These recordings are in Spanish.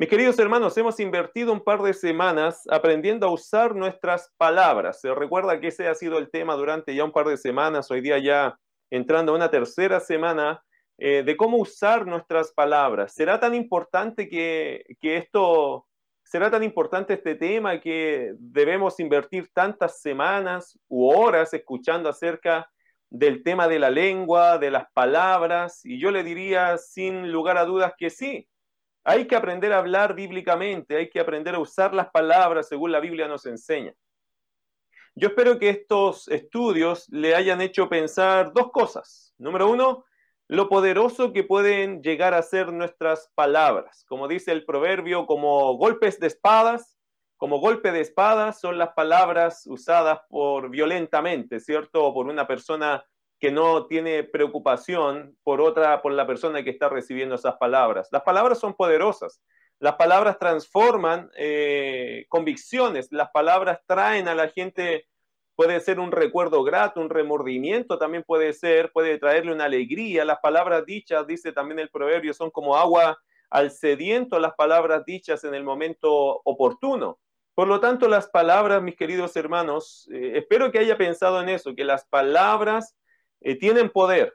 Mis queridos hermanos, hemos invertido un par de semanas aprendiendo a usar nuestras palabras. Se recuerda que ese ha sido el tema durante ya un par de semanas, hoy día ya entrando a una tercera semana eh, de cómo usar nuestras palabras. ¿Será tan importante que, que esto, será tan importante este tema que debemos invertir tantas semanas u horas escuchando acerca del tema de la lengua, de las palabras? Y yo le diría sin lugar a dudas que sí hay que aprender a hablar bíblicamente, hay que aprender a usar las palabras según la Biblia nos enseña. Yo espero que estos estudios le hayan hecho pensar dos cosas. Número uno, lo poderoso que pueden llegar a ser nuestras palabras. Como dice el proverbio, como golpes de espadas, como golpe de espadas son las palabras usadas por violentamente, ¿cierto? O por una persona que no tiene preocupación por otra, por la persona que está recibiendo esas palabras. Las palabras son poderosas. Las palabras transforman eh, convicciones. Las palabras traen a la gente, puede ser un recuerdo grato, un remordimiento también puede ser, puede traerle una alegría. Las palabras dichas, dice también el proverbio, son como agua al sediento, las palabras dichas en el momento oportuno. Por lo tanto, las palabras, mis queridos hermanos, eh, espero que haya pensado en eso, que las palabras eh, tienen poder.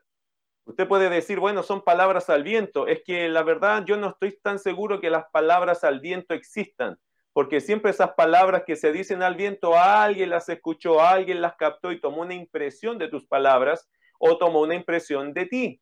Usted puede decir, bueno, son palabras al viento. Es que la verdad yo no estoy tan seguro que las palabras al viento existan, porque siempre esas palabras que se dicen al viento, alguien las escuchó, alguien las captó y tomó una impresión de tus palabras o tomó una impresión de ti.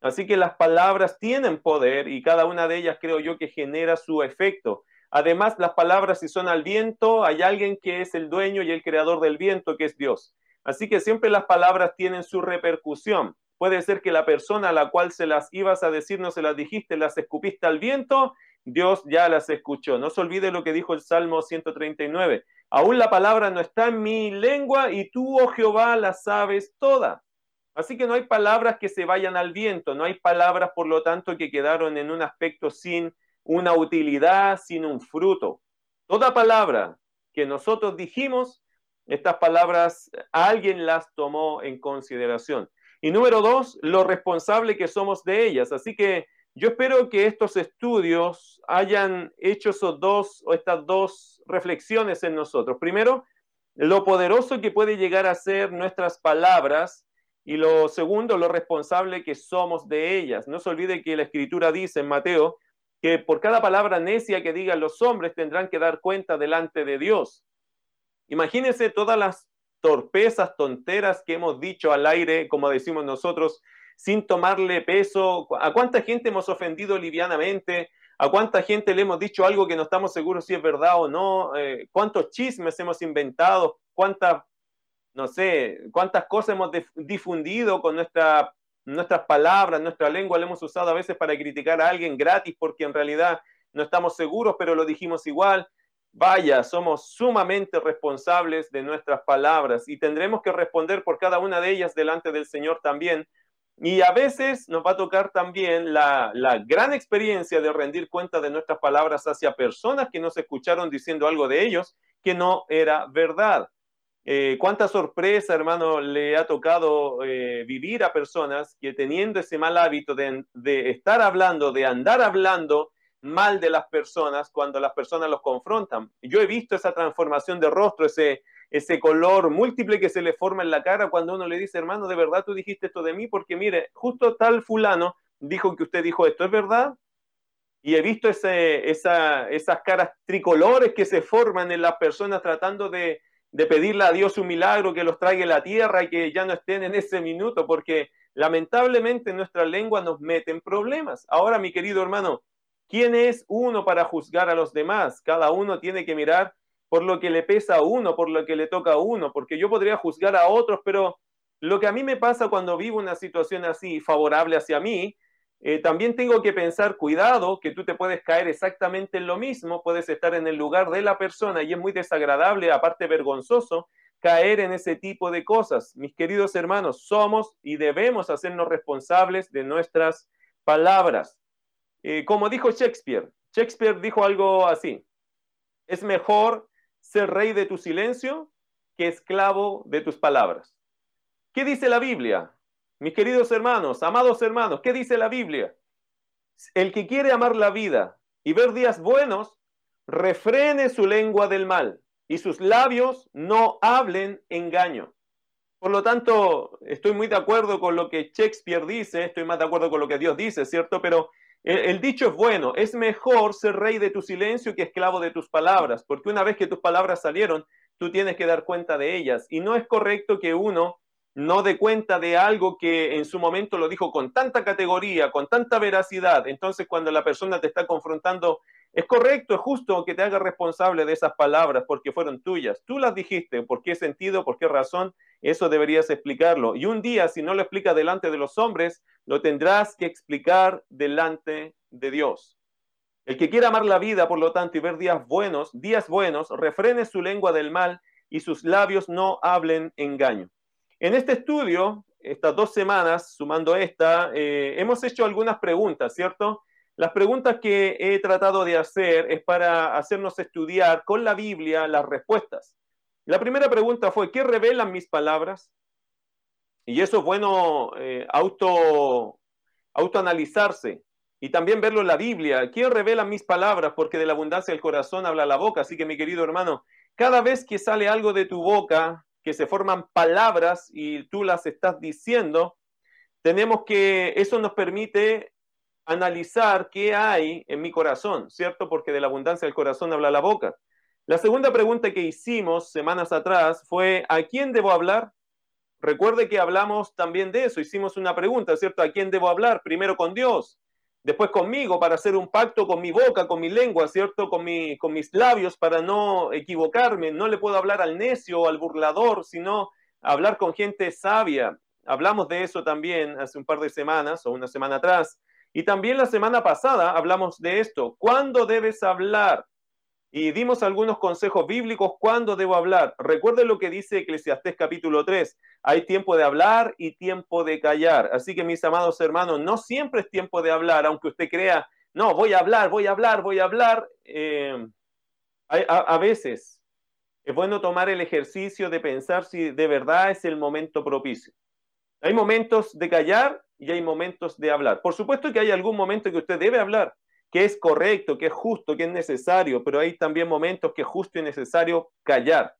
Así que las palabras tienen poder y cada una de ellas creo yo que genera su efecto. Además, las palabras si son al viento, hay alguien que es el dueño y el creador del viento, que es Dios. Así que siempre las palabras tienen su repercusión. Puede ser que la persona a la cual se las ibas a decir no se las dijiste, las escupiste al viento, Dios ya las escuchó. No se olvide lo que dijo el Salmo 139. Aún la palabra no está en mi lengua y tú, oh Jehová, la sabes toda. Así que no hay palabras que se vayan al viento, no hay palabras, por lo tanto, que quedaron en un aspecto sin una utilidad, sin un fruto. Toda palabra que nosotros dijimos estas palabras alguien las tomó en consideración. Y número dos, lo responsable que somos de ellas. Así que yo espero que estos estudios hayan hecho esos dos o estas dos reflexiones en nosotros. Primero, lo poderoso que puede llegar a ser nuestras palabras y lo segundo, lo responsable que somos de ellas. No se olvide que la escritura dice en Mateo que por cada palabra necia que digan los hombres tendrán que dar cuenta delante de Dios. Imagínense todas las torpezas, tonteras que hemos dicho al aire, como decimos nosotros, sin tomarle peso. ¿A cuánta gente hemos ofendido livianamente? ¿A cuánta gente le hemos dicho algo que no estamos seguros si es verdad o no? Eh, ¿Cuántos chismes hemos inventado? ¿Cuántas, no sé, cuántas cosas hemos difundido con nuestra, nuestras palabras, nuestra lengua? La hemos usado a veces para criticar a alguien gratis porque en realidad no estamos seguros, pero lo dijimos igual. Vaya, somos sumamente responsables de nuestras palabras y tendremos que responder por cada una de ellas delante del Señor también. Y a veces nos va a tocar también la, gran experiencia de rendir cuenta de nuestras palabras hacia personas que nos escucharon diciendo algo de ellos que no era verdad. Eh, cuánta sorpresa, hermano, le ha tocado eh, vivir a personas que teniendo ese mal hábito de, de estar hablando, de andar hablando, mal de las personas cuando las personas los confrontan. Yo he visto esa transformación de rostro, ese, ese color múltiple que se le forma en la cara cuando uno le dice, hermano, de verdad tú dijiste esto de mí, porque mire, justo tal fulano dijo que usted dijo esto, ¿es verdad? Y he visto ese, esa, esas caras tricolores que se forman en las personas tratando de, de pedirle a Dios un milagro que los traiga a la tierra y que ya no estén en ese minuto, porque lamentablemente nuestra lengua nos mete en problemas. Ahora, mi querido hermano, ¿Quién es uno para juzgar a los demás? Cada uno tiene que mirar por lo que le pesa a uno, por lo que le toca a uno, porque yo podría juzgar a otros, pero lo que a mí me pasa cuando vivo una situación así favorable hacia mí, eh, también tengo que pensar, cuidado, que tú te puedes caer exactamente en lo mismo, puedes estar en el lugar de la persona y es muy desagradable, aparte vergonzoso, caer en ese tipo de cosas. Mis queridos hermanos, somos y debemos hacernos responsables de nuestras palabras. Eh, como dijo Shakespeare, Shakespeare dijo algo así, es mejor ser rey de tu silencio que esclavo de tus palabras. ¿Qué dice la Biblia? Mis queridos hermanos, amados hermanos, ¿qué dice la Biblia? El que quiere amar la vida y ver días buenos, refrene su lengua del mal y sus labios no hablen engaño. Por lo tanto, estoy muy de acuerdo con lo que Shakespeare dice, estoy más de acuerdo con lo que Dios dice, ¿cierto? Pero el, dicho es bueno, es mejor ser rey de tu silencio que esclavo de tus palabras, porque una vez que tus palabras salieron, tú tienes que dar cuenta de ellas. Y no es correcto que uno no dé cuenta de algo que en su momento lo dijo con tanta categoría, con tanta veracidad. Entonces, cuando la persona te está confrontando, es correcto, es justo que te haga responsable de esas palabras porque fueron tuyas. Tú las dijiste, ¿por qué sentido, por qué razón? Eso deberías explicarlo. Y un día, si no lo explicas delante de los hombres, lo tendrás que explicar delante de Dios. El que quiera amar la vida, por lo tanto, y ver días buenos, días buenos, refrene su lengua del mal y sus labios no hablen engaño. En este estudio, estas dos semanas, sumando esta, eh, hemos hecho algunas preguntas, ¿cierto? Las preguntas que he tratado de hacer es para hacernos estudiar con la Biblia las respuestas. La primera pregunta fue, ¿qué revelan mis palabras? Y eso es bueno eh, auto, autoanalizarse y también verlo en la Biblia. ¿Qué revelan mis palabras? Porque de la abundancia del corazón habla la boca. Así que mi querido hermano, cada vez que sale algo de tu boca, que se forman palabras y tú las estás diciendo, tenemos que, eso nos permite analizar qué hay en mi corazón, ¿cierto? Porque de la abundancia del corazón habla la boca. La segunda pregunta que hicimos semanas atrás fue, ¿a quién debo hablar? Recuerde que hablamos también de eso, hicimos una pregunta, ¿cierto? ¿A quién debo hablar? Primero con Dios, después conmigo para hacer un pacto con mi boca, con mi lengua, ¿cierto? Con, mi, con mis labios para no equivocarme. No le puedo hablar al necio o al burlador, sino hablar con gente sabia. Hablamos de eso también hace un par de semanas o una semana atrás. Y también la semana pasada hablamos de esto. ¿Cuándo debes hablar? Y dimos algunos consejos bíblicos cuándo debo hablar. Recuerden lo que dice Eclesiastés capítulo 3. Hay tiempo de hablar y tiempo de callar. Así que mis amados hermanos, no siempre es tiempo de hablar, aunque usted crea, no, voy a hablar, voy a hablar, voy a hablar. Eh, a, a veces es bueno tomar el ejercicio de pensar si de verdad es el momento propicio. Hay momentos de callar y hay momentos de hablar. Por supuesto que hay algún momento que usted debe hablar que es correcto, que es justo, que es necesario, pero hay también momentos que es justo y necesario callar.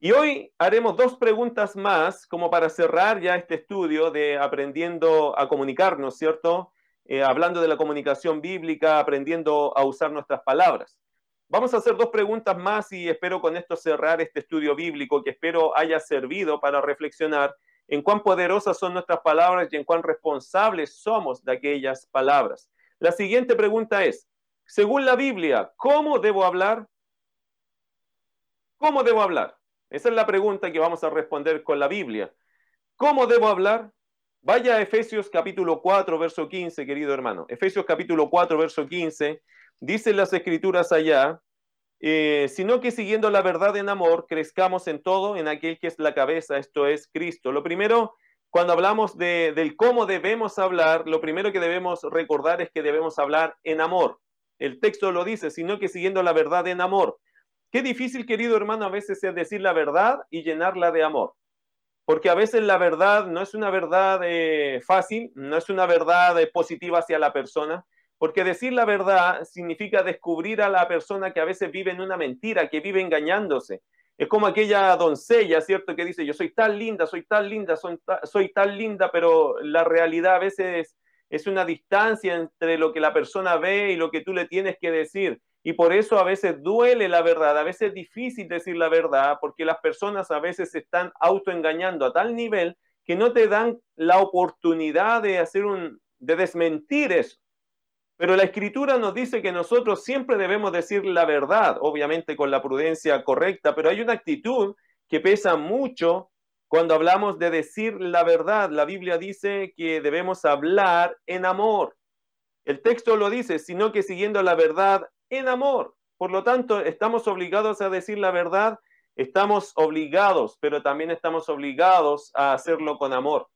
Y hoy haremos dos preguntas más como para cerrar ya este estudio de aprendiendo a comunicarnos, ¿cierto? Eh, hablando de la comunicación bíblica, aprendiendo a usar nuestras palabras. Vamos a hacer dos preguntas más y espero con esto cerrar este estudio bíblico que espero haya servido para reflexionar en cuán poderosas son nuestras palabras y en cuán responsables somos de aquellas palabras. La siguiente pregunta es, según la Biblia, ¿cómo debo hablar? ¿Cómo debo hablar? Esa es la pregunta que vamos a responder con la Biblia. ¿Cómo debo hablar? Vaya a Efesios capítulo 4, verso 15, querido hermano. Efesios capítulo 4, verso 15, dicen las escrituras allá, eh, sino que siguiendo la verdad en amor, crezcamos en todo en aquel que es la cabeza, esto es Cristo. Lo primero cuando hablamos de, del cómo debemos hablar, lo primero que debemos recordar es que debemos hablar en amor. El texto lo dice, sino que siguiendo la verdad en amor. Qué difícil, querido hermano, a veces es decir la verdad y llenarla de amor. Porque a veces la verdad no es una verdad eh, fácil, no es una verdad eh, positiva hacia la persona, porque decir la verdad significa descubrir a la persona que a veces vive en una mentira, que vive engañándose, es como aquella doncella, ¿cierto? Que dice, yo soy tan linda, soy tan linda, soy, soy tan linda, pero la realidad a veces es una distancia entre lo que la persona ve y lo que tú le tienes que decir. Y por eso a veces duele la verdad, a veces es difícil decir la verdad, porque las personas a veces se están autoengañando a tal nivel que no te dan la oportunidad de hacer un, de desmentir eso. Pero la escritura nos dice que nosotros siempre debemos decir la verdad, obviamente con la prudencia correcta, pero hay una actitud que pesa mucho cuando hablamos de decir la verdad. La Biblia dice que debemos hablar en amor. El texto lo dice, sino que siguiendo la verdad en amor. Por lo tanto, estamos obligados a decir la verdad, estamos obligados, pero también estamos obligados a hacerlo con amor.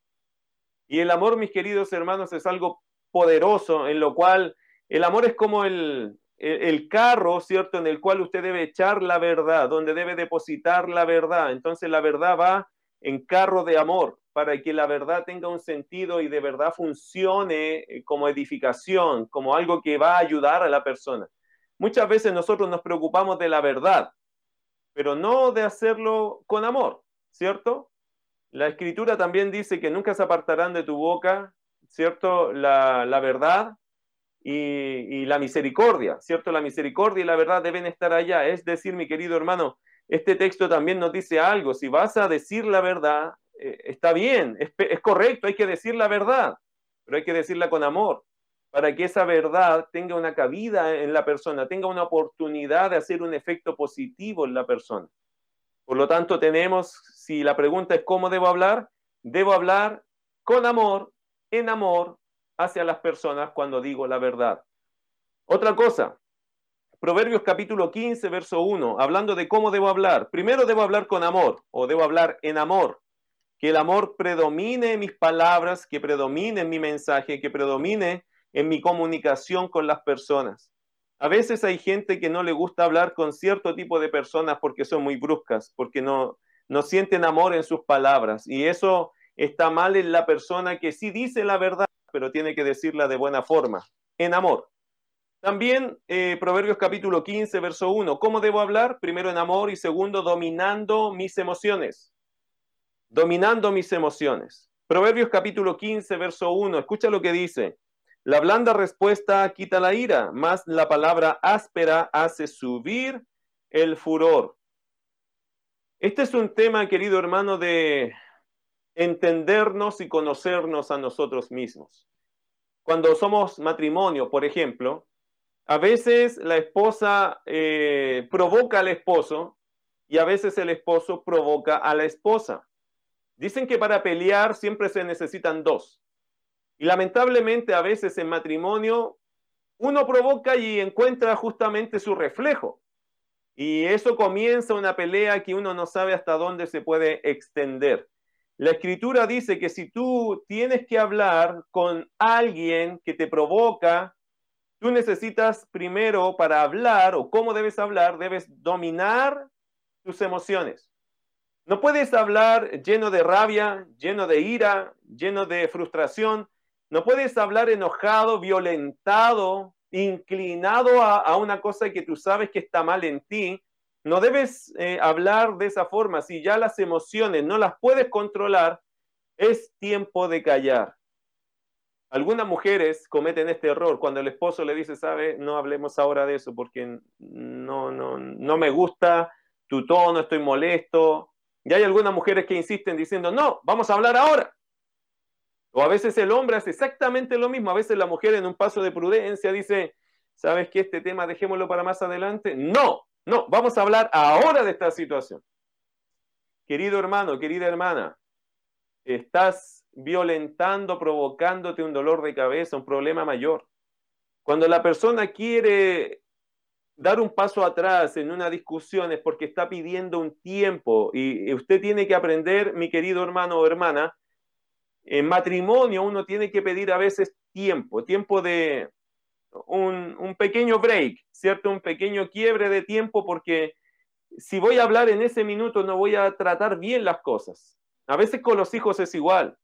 Y el amor, mis queridos hermanos, es algo poderoso en lo cual el amor es como el, el, carro, ¿cierto? En el cual usted debe echar la verdad, donde debe depositar la verdad. Entonces la verdad va en carro de amor para que la verdad tenga un sentido y de verdad funcione eh, como edificación, como algo que va a ayudar a la persona. Muchas veces nosotros nos preocupamos de la verdad, pero no de hacerlo con amor, ¿cierto? La escritura también dice que nunca se apartarán de tu boca, ¿cierto? La, verdad y, y, la misericordia, ¿cierto? La misericordia y la verdad deben estar allá. Es decir, mi querido hermano, este texto también nos dice algo. Si vas a decir la verdad, eh, está bien, es, es correcto, hay que decir la verdad, pero hay que decirla con amor, para que esa verdad tenga una cabida en la persona, tenga una oportunidad de hacer un efecto positivo en la persona. Por lo tanto, tenemos, si la pregunta es cómo debo hablar, debo hablar con amor, en amor, hacia las personas cuando digo la verdad. Otra cosa, Proverbios capítulo 15, verso 1, hablando de cómo debo hablar. Primero debo hablar con amor o debo hablar en amor. Que el amor predomine en mis palabras, que predomine en mi mensaje, que predomine en mi comunicación con las personas. A veces hay gente que no le gusta hablar con cierto tipo de personas porque son muy bruscas, porque no, no sienten amor en sus palabras. Y eso está mal en la persona que sí dice la verdad, pero tiene que decirla de buena forma, en amor. También eh, Proverbios capítulo 15, verso 1. ¿Cómo debo hablar? Primero en amor y segundo dominando mis emociones. Dominando mis emociones. Proverbios capítulo 15, verso 1. Escucha lo que dice. La blanda respuesta quita la ira, más la palabra áspera hace subir el furor. Este es un tema, querido hermano, de entendernos y conocernos a nosotros mismos. Cuando somos matrimonio, por ejemplo, a veces la esposa eh, provoca al esposo y a veces el esposo provoca a la esposa. Dicen que para pelear siempre se necesitan dos. Y lamentablemente a veces en matrimonio uno provoca y encuentra justamente su reflejo. Y eso comienza una pelea que uno no sabe hasta dónde se puede extender. La escritura dice que si tú tienes que hablar con alguien que te provoca, Tú necesitas primero para hablar o cómo debes hablar, debes dominar tus emociones. No puedes hablar lleno de rabia, lleno de ira, lleno de frustración. No puedes hablar enojado, violentado, inclinado a, una cosa que tú sabes que está mal en ti. No debes eh, hablar de esa forma. Si ya las emociones no las puedes controlar, es tiempo de callar. Algunas mujeres cometen este error cuando el esposo le dice, sabe, no hablemos ahora de eso porque no, no, no me gusta tu tono, estoy molesto. Y hay algunas mujeres que insisten diciendo, no, vamos a hablar ahora. O a veces el hombre hace exactamente lo mismo. A veces la mujer en un paso de prudencia dice, ¿sabes qué? Este tema dejémoslo para más adelante. No, no, vamos a hablar ahora de esta situación. Querido hermano, querida hermana, estás violentando, provocándote un dolor de cabeza, un problema mayor. Cuando la persona quiere dar un paso atrás en una discusión es porque está pidiendo un tiempo y usted tiene que aprender, mi querido hermano o hermana, en matrimonio uno tiene que pedir a veces tiempo, tiempo de un, pequeño break, ¿cierto? Un pequeño quiebre de tiempo porque si voy a hablar en ese minuto no voy a tratar bien las cosas. A veces con los hijos es igual.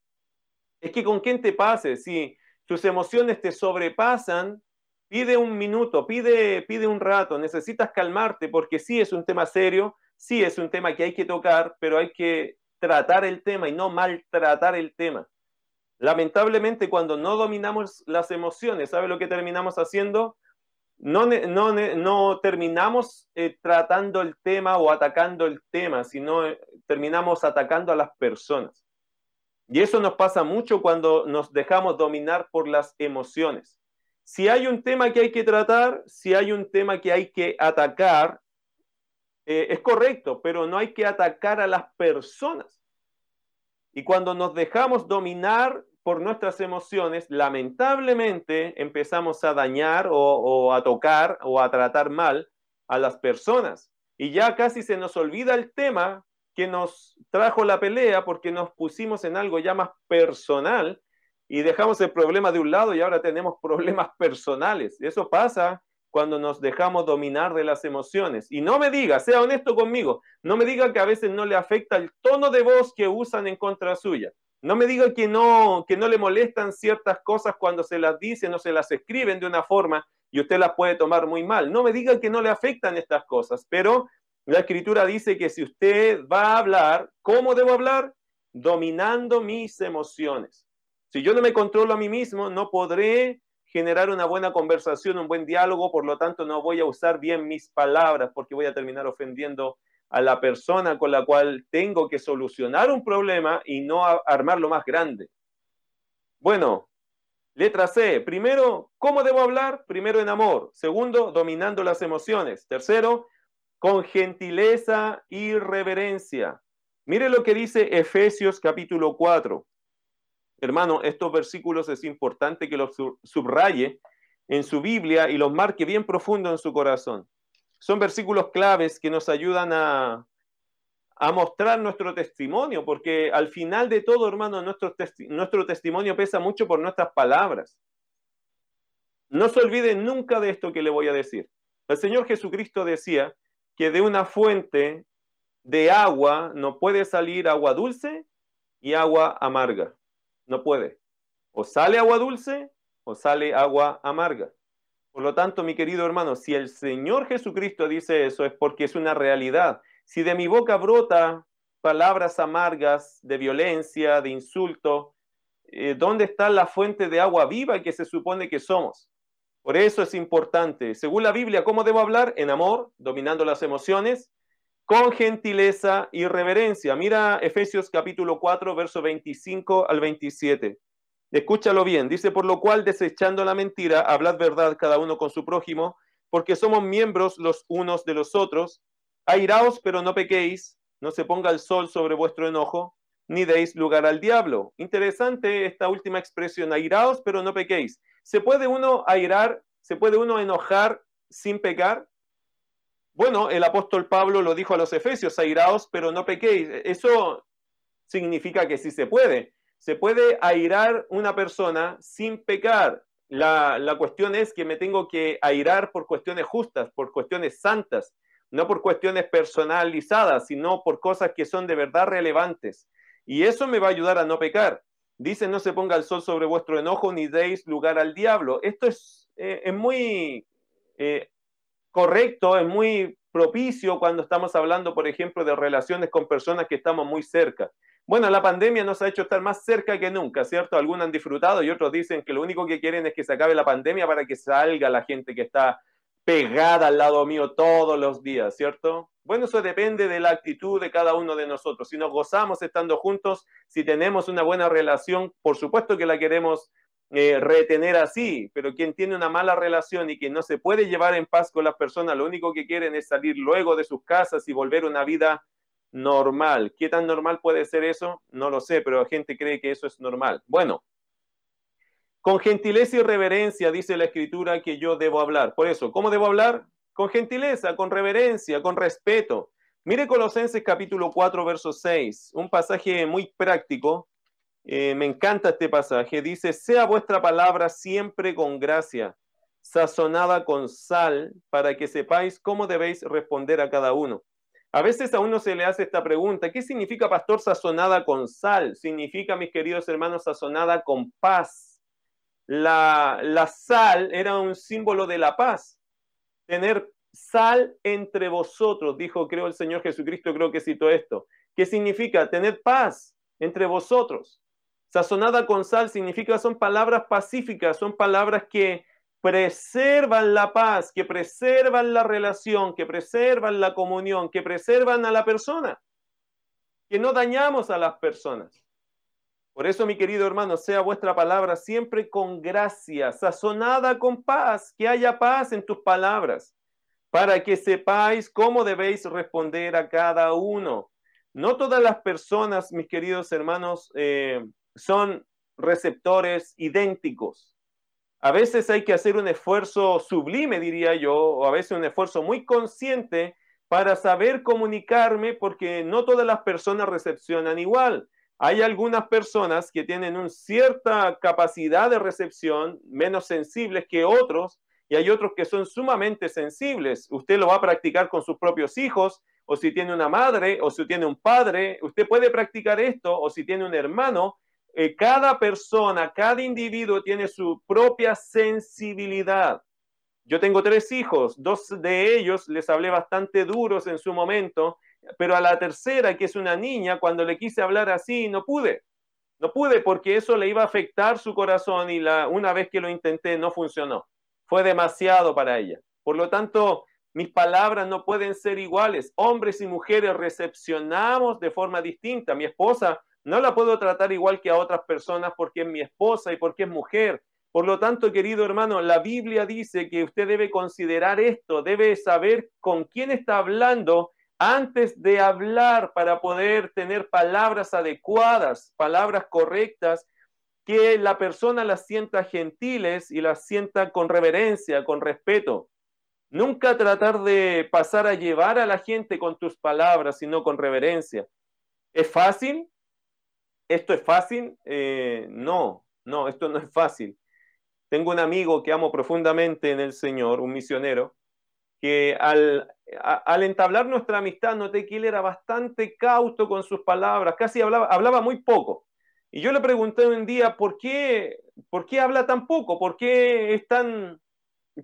Es que con quién te pases, si tus emociones te sobrepasan, pide un minuto, pide, pide un rato, necesitas calmarte porque sí es un tema serio, sí es un tema que hay que tocar, pero hay que tratar el tema y no maltratar el tema. Lamentablemente, cuando no dominamos las emociones, ¿sabe lo que terminamos haciendo? No, no, no terminamos eh, tratando el tema o atacando el tema, sino eh, terminamos atacando a las personas. Y eso nos pasa mucho cuando nos dejamos dominar por las emociones. Si hay un tema que hay que tratar, si hay un tema que hay que atacar, eh, es correcto, pero no hay que atacar a las personas. Y cuando nos dejamos dominar por nuestras emociones, lamentablemente empezamos a dañar o, a tocar o a tratar mal a las personas. Y ya casi se nos olvida el tema que nos trajo la pelea porque nos pusimos en algo ya más personal y dejamos el problema de un lado y ahora tenemos problemas personales. Eso pasa cuando nos dejamos dominar de las emociones. Y no me diga, sea honesto conmigo, no me diga que a veces no le afecta el tono de voz que usan en contra suya. No me diga que no, que no le molestan ciertas cosas cuando se las dicen o se las escriben de una forma y usted las puede tomar muy mal. No me diga que no le afectan estas cosas, pero la escritura dice que si usted va a hablar, ¿cómo debo hablar? Dominando mis emociones. Si yo no me controlo a mí mismo, no podré generar una buena conversación, un buen diálogo, por lo tanto no voy a usar bien mis palabras porque voy a terminar ofendiendo a la persona con la cual tengo que solucionar un problema y no armarlo más grande. Bueno, letra C. Primero, ¿cómo debo hablar? Primero en amor. Segundo, dominando las emociones. Tercero, con gentileza y reverencia. Mire lo que dice Efesios capítulo 4. Hermano, estos versículos es importante que los subraye en su Biblia y los marque bien profundo en su corazón. Son versículos claves que nos ayudan a, mostrar nuestro testimonio, porque al final de todo, hermano, nuestro, nuestro testimonio pesa mucho por nuestras palabras. No se olviden nunca de esto que le voy a decir. El Señor Jesucristo decía que de una fuente de agua no puede salir agua dulce y agua amarga no puede. O sale agua dulce o sale agua amarga. Por lo tanto, mi querido hermano, si el Señor Jesucristo dice eso es porque es una realidad. Si de mi boca brota palabras amargas de violencia, de insulto, eh, ¿dónde está la fuente de agua viva que se supone que somos? Por eso es importante. Según la Biblia, ¿cómo debo hablar? En amor, dominando las emociones, con gentileza y reverencia. Mira Efesios capítulo 4, verso 25 al 27. Escúchalo bien. Dice, por lo cual, desechando la mentira, hablad verdad cada uno con su prójimo, porque somos miembros los unos de los otros. Airaos, pero no pequéis, no se ponga el sol sobre vuestro enojo, ni deis lugar al diablo. Interesante esta última expresión, airaos, pero no pequéis. ¿Se puede uno airar, se puede uno enojar sin pecar? Bueno, el apóstol Pablo lo dijo a los efesios, airaos, pero no pequéis. Eso significa que sí se puede. Se puede airar una persona sin pecar. La, la, cuestión es que me tengo que airar por cuestiones justas, por cuestiones santas, no por cuestiones personalizadas, sino por cosas que son de verdad relevantes. Y eso me va a ayudar a no pecar. Dice, no se ponga el sol sobre vuestro enojo ni deis lugar al diablo. Esto es, eh, es muy eh, correcto, es muy propicio cuando estamos hablando, por ejemplo, de relaciones con personas que estamos muy cerca. Bueno, la pandemia nos ha hecho estar más cerca que nunca, ¿cierto? Algunos han disfrutado y otros dicen que lo único que quieren es que se acabe la pandemia para que salga la gente que está pegada al lado mío todos los días, ¿cierto? Bueno, eso depende de la actitud de cada uno de nosotros. Si nos gozamos estando juntos, si tenemos una buena relación, por supuesto que la queremos eh, retener así, pero quien tiene una mala relación y que no se puede llevar en paz con las personas, lo único que quieren es salir luego de sus casas y volver una vida normal. ¿Qué tan normal puede ser eso? No lo sé, pero la gente cree que eso es normal. Bueno, con gentileza y reverencia dice la escritura que yo debo hablar. Por eso, ¿cómo debo hablar? Con gentileza, con reverencia, con respeto. Mire Colosenses capítulo 4, verso 6, un pasaje muy práctico eh, me encanta este pasaje. Dice, sea vuestra palabra siempre con gracia, sazonada con sal, para que sepáis cómo debéis responder a cada uno. A veces a uno se le hace esta pregunta, ¿qué significa, pastor, sazonada con sal? Significa, mis queridos hermanos, sazonada con paz. La, la sal era un símbolo de la paz. Tener sal entre vosotros, dijo, creo, el Señor Jesucristo, creo que citó esto. ¿Qué significa? Tener paz entre vosotros. Sazonada con sal significa son palabras pacíficas, son palabras que preservan la paz, que preservan la relación, que preservan la comunión, que preservan a la persona, que no dañamos a las personas. Por eso, mi querido hermano, sea vuestra palabra siempre con gracia, sazonada con paz, que haya paz en tus palabras, para que sepáis cómo debéis responder a cada uno. No todas las personas, mis queridos hermanos, eh, son receptores idénticos. A veces hay que hacer un esfuerzo sublime, diría yo, o a veces un esfuerzo muy consciente para saber comunicarme porque no todas las personas recepcionan igual. Hay algunas personas que tienen una cierta capacidad de recepción, menos sensibles que otros, y hay otros que son sumamente sensibles. Usted lo va a practicar con sus propios hijos, o si tiene una madre, o si tiene un padre, usted puede practicar esto, o si tiene un hermano. Eh, cada persona, cada individuo tiene su propia sensibilidad. Yo tengo tres hijos, dos de ellos les hablé bastante duros en su momento, pero a la tercera, que es una niña, cuando le quise hablar así, no pude. No pude porque eso le iba a afectar su corazón y la, una vez que lo intenté no funcionó. Fue demasiado para ella. Por lo tanto, mis palabras no pueden ser iguales. Hombres y mujeres recepcionamos de forma distinta. Mi esposa no la puedo tratar igual que a otras personas porque es mi esposa y porque es mujer. Por lo tanto, querido hermano, la Biblia dice que usted debe considerar esto, debe saber con quién está hablando antes de hablar para poder tener palabras adecuadas, palabras correctas, que la persona las sienta gentiles y las sienta con reverencia, con respeto. Nunca tratar de pasar a llevar a la gente con tus palabras, sino con reverencia. ¿Es fácil? ¿Esto es fácil? Eh, no, no, esto no es fácil. Tengo un amigo que amo profundamente en el Señor, un misionero, que al, al entablar nuestra amistad noté que él era bastante cauto con sus palabras, casi hablaba, hablaba muy poco. Y yo le pregunté un día, ¿por qué, ¿por qué habla tan poco? ¿Por qué, es tan,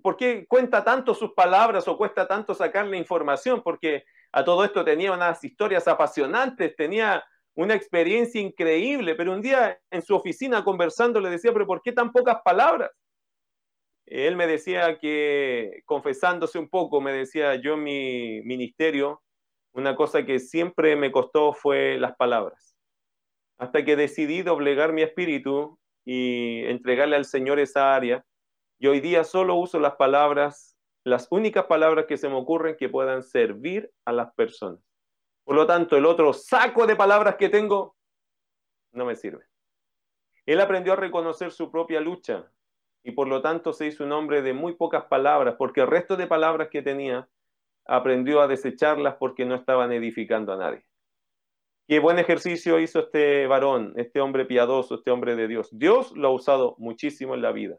¿Por qué cuenta tanto sus palabras o cuesta tanto sacarle información? Porque a todo esto tenía unas historias apasionantes, tenía una experiencia increíble, pero un día en su oficina conversando le decía, pero ¿por qué tan pocas palabras? Él me decía que, confesándose un poco, me decía, yo mi ministerio, una cosa que siempre me costó fue las palabras. Hasta que decidí doblegar mi espíritu y entregarle al Señor esa área, y hoy día solo uso las palabras, las únicas palabras que se me ocurren que puedan servir a las personas. Por lo tanto, el otro saco de palabras que tengo no me sirve. Él aprendió a reconocer su propia lucha y por lo tanto se hizo un hombre de muy pocas palabras, porque el resto de palabras que tenía aprendió a desecharlas porque no estaban edificando a nadie. Qué buen ejercicio hizo este varón, este hombre piadoso, este hombre de Dios. Dios lo ha usado muchísimo en la vida.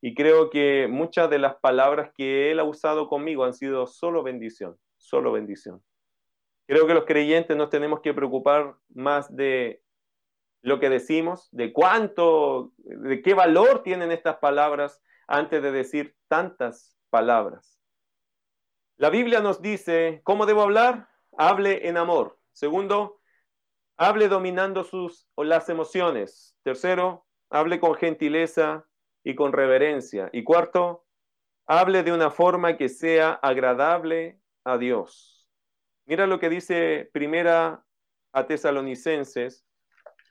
Y creo que muchas de las palabras que Él ha usado conmigo han sido solo bendición, solo bendición. Creo que los creyentes nos tenemos que preocupar más de lo que decimos, de cuánto, de qué valor tienen estas palabras antes de decir tantas palabras. La Biblia nos dice, ¿cómo debo hablar? Hable en amor. Segundo, hable dominando sus o las emociones. Tercero, hable con gentileza y con reverencia. Y cuarto, hable de una forma que sea agradable a Dios. Mira lo que dice primera a Tesalonicenses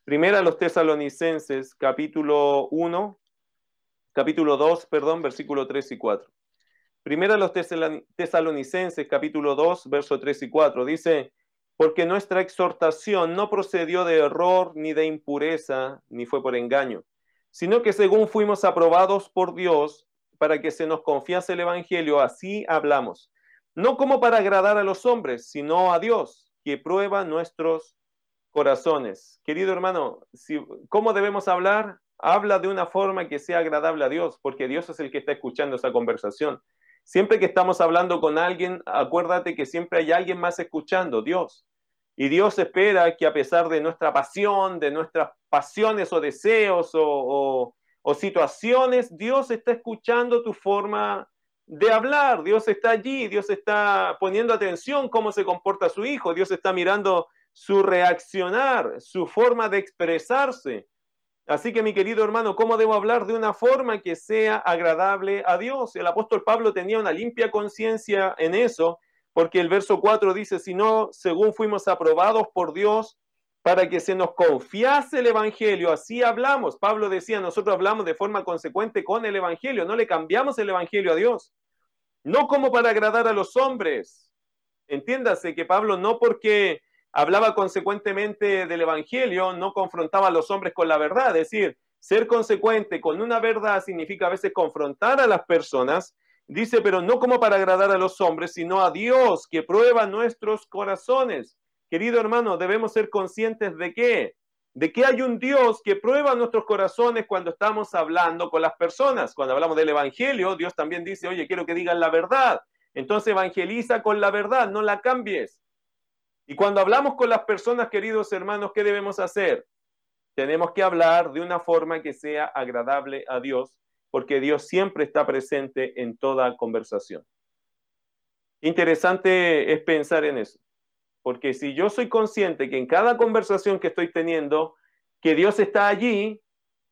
Primera a los tesalonicenses, capítulo 1, capítulo 2, perdón, versículo 3 y 4. Primera a los tesalonicenses, capítulo 2, verso 3 y 4. Dice, porque nuestra exhortación no procedió de error, ni de impureza, ni fue por engaño, sino que según fuimos aprobados por Dios para que se nos confiase el Evangelio, así hablamos. No como para agradar a los hombres, sino a Dios, que prueba nuestros corazones. Querido hermano, si, ¿cómo debemos hablar? Habla de una forma que sea agradable a Dios, porque Dios es el que está escuchando esa conversación. Siempre que estamos hablando con alguien, acuérdate que siempre hay alguien más escuchando, Dios. Y Dios espera que a pesar de nuestra pasión, de nuestras pasiones o deseos o, o situaciones, Dios está escuchando tu forma de hablar. Dios está allí, Dios está poniendo atención cómo se comporta su hijo, Dios está mirando su reaccionar, su forma de expresarse. Así que mi querido hermano, ¿cómo debo hablar de una forma que sea agradable a Dios? El apóstol Pablo tenía una limpia conciencia en eso, porque el verso 4 dice, si no, según fuimos aprobados por Dios para que se nos confiase el Evangelio, así hablamos. Pablo decía, nosotros hablamos de forma consecuente con el Evangelio, no le cambiamos el Evangelio a Dios. No como para agradar a los hombres. Entiéndase que Pablo no porque hablaba consecuentemente del Evangelio, no confrontaba a los hombres con la verdad. Es decir, ser consecuente con una verdad significa a veces confrontar a las personas. Dice, pero no como para agradar a los hombres, sino a Dios que prueba nuestros corazones. Querido hermano, debemos ser conscientes de qué? de que hay un Dios que prueba nuestros corazones cuando estamos hablando con las personas. Cuando hablamos del Evangelio, Dios también dice, oye, quiero que digan la verdad. Entonces evangeliza con la verdad, no la cambies. Y cuando hablamos con las personas, queridos hermanos, ¿qué debemos hacer? Tenemos que hablar de una forma que sea agradable a Dios, porque Dios siempre está presente en toda conversación. Interesante es pensar en eso, porque si yo soy consciente que en cada conversación que estoy teniendo, que Dios está allí,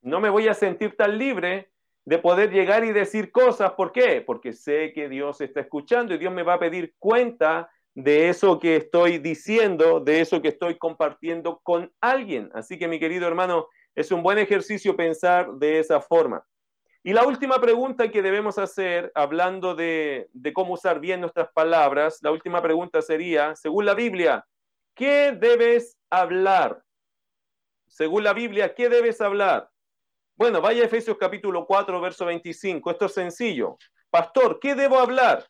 no me voy a sentir tan libre de poder llegar y decir cosas. ¿Por qué? Porque sé que Dios está escuchando y Dios me va a pedir cuenta de eso que estoy diciendo, de eso que estoy compartiendo con alguien. Así que mi querido hermano, es un buen ejercicio pensar de esa forma. Y la última pregunta que debemos hacer, hablando de, cómo usar bien nuestras palabras, la última pregunta sería, según la Biblia, ¿qué debes hablar? Según la Biblia, ¿qué debes hablar? Bueno, vaya a Efesios capítulo 4, verso 25. Esto es sencillo. Pastor, ¿qué debo hablar?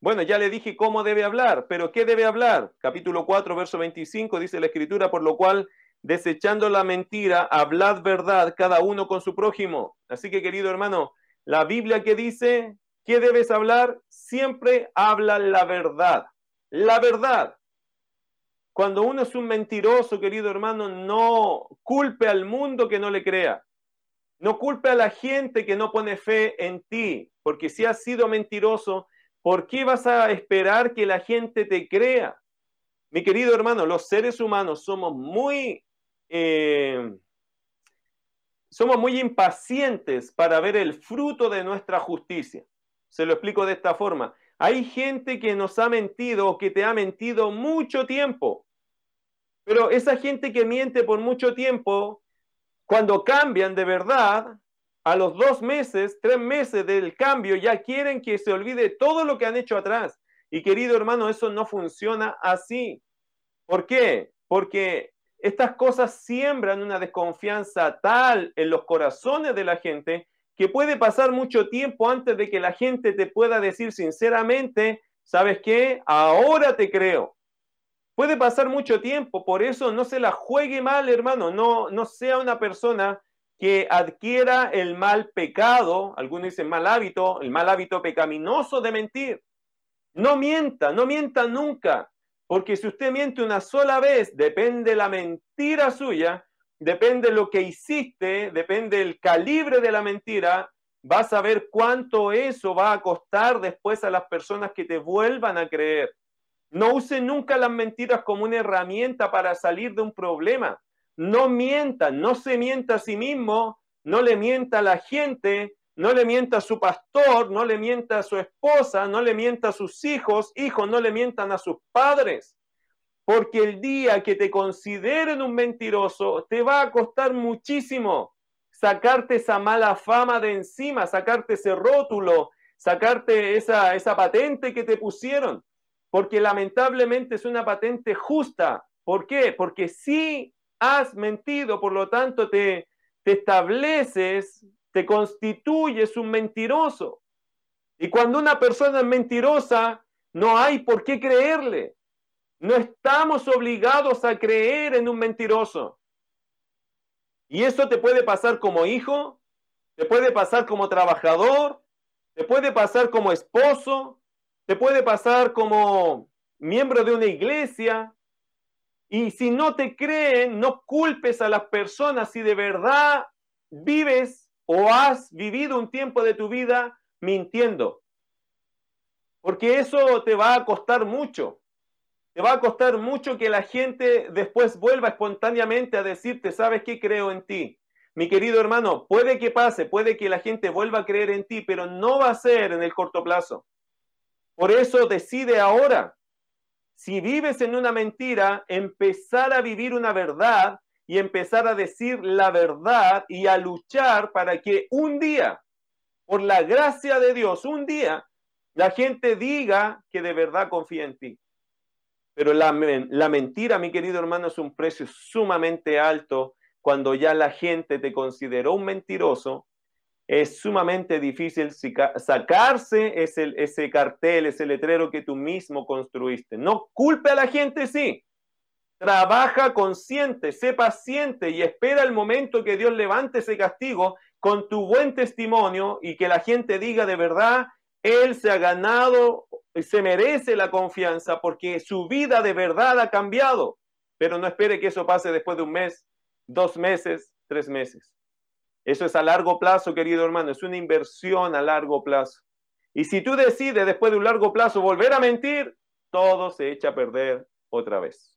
Bueno, ya le dije cómo debe hablar, pero ¿qué debe hablar? Capítulo 4, verso 25 dice la escritura, por lo cual desechando la mentira, hablad verdad cada uno con su prójimo. Así que, querido hermano, la Biblia que dice, ¿qué debes hablar? Siempre habla la verdad. La verdad. Cuando uno es un mentiroso, querido hermano, no culpe al mundo que no le crea. No culpe a la gente que no pone fe en ti, porque si has sido mentiroso, ¿por qué vas a esperar que la gente te crea? Mi querido hermano, los seres humanos somos muy eh, somos muy impacientes para ver el fruto de nuestra justicia. Se lo explico de esta forma. Hay gente que nos ha mentido o que te ha mentido mucho tiempo. Pero esa gente que miente por mucho tiempo, cuando cambian de verdad, a los dos meses, tres meses del cambio, ya quieren que se olvide todo lo que han hecho atrás. Y querido hermano, eso no funciona así. ¿Por qué? Porque estas cosas siembran una desconfianza tal en los corazones de la gente que puede pasar mucho tiempo antes de que la gente te pueda decir sinceramente, ¿sabes qué? Ahora te creo. Puede pasar mucho tiempo, por eso no se la juegue mal, hermano, no, no sea una persona que adquiera el mal pecado, algunos dicen mal hábito, el mal hábito pecaminoso de mentir. No mienta, no mienta nunca. Porque si usted miente una sola vez, depende la mentira suya, depende lo que hiciste, depende el calibre de la mentira, vas a ver cuánto eso va a costar después a las personas que te vuelvan a creer. No use nunca las mentiras como una herramienta para salir de un problema. No mienta, no se mienta a sí mismo, no le mienta a la gente, no le mienta a su pastor, no le mienta a su esposa, no le mienta a sus hijos, hijos no le mientan a sus padres. Porque el día que te consideren un mentiroso, te va a costar muchísimo sacarte esa mala fama de encima, sacarte ese rótulo, sacarte esa, esa patente que te pusieron. Porque lamentablemente es una patente justa. ¿Por qué? Porque si has mentido, por lo tanto te, te estableces te constituyes un mentiroso. Y cuando una persona es mentirosa, no hay por qué creerle. No estamos obligados a creer en un mentiroso. Y eso te puede pasar como hijo, te puede pasar como trabajador, te puede pasar como esposo, te puede pasar como miembro de una iglesia. Y si no te creen, no culpes a las personas si de verdad vives o has vivido un tiempo de tu vida mintiendo. Porque eso te va a costar mucho. Te va a costar mucho que la gente después vuelva espontáneamente a decirte, ¿sabes qué creo en ti? Mi querido hermano, puede que pase, puede que la gente vuelva a creer en ti, pero no va a ser en el corto plazo. Por eso decide ahora, si vives en una mentira, empezar a vivir una verdad y empezar a decir la verdad y a luchar para que un día, por la gracia de Dios, un día, la gente diga que de verdad confía en ti. Pero la, la mentira, mi querido hermano, es un precio sumamente alto cuando ya la gente te consideró un mentiroso. Es sumamente difícil sacarse ese, ese cartel, ese letrero que tú mismo construiste. No culpe a la gente, sí, Trabaja consciente, sé paciente y espera el momento que Dios levante ese castigo con tu buen testimonio y que la gente diga de verdad, Él se ha ganado, se merece la confianza porque su vida de verdad ha cambiado. Pero no espere que eso pase después de un mes, dos meses, tres meses. Eso es a largo plazo, querido hermano, es una inversión a largo plazo. Y si tú decides después de un largo plazo volver a mentir, todo se echa a perder otra vez.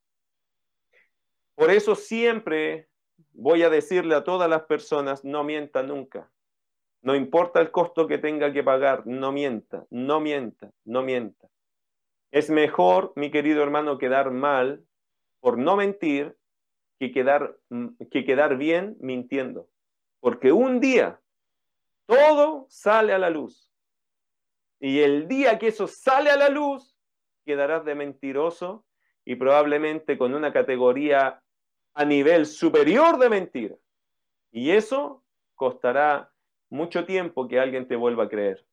Por eso siempre voy a decirle a todas las personas, no mienta nunca. No importa el costo que tenga que pagar, no mienta, no mienta, no mienta. Es mejor, mi querido hermano, quedar mal por no mentir que quedar, que quedar bien mintiendo. Porque un día todo sale a la luz. Y el día que eso sale a la luz, quedarás de mentiroso y probablemente con una categoría a nivel superior de mentira. Y eso costará mucho tiempo que alguien te vuelva a creer.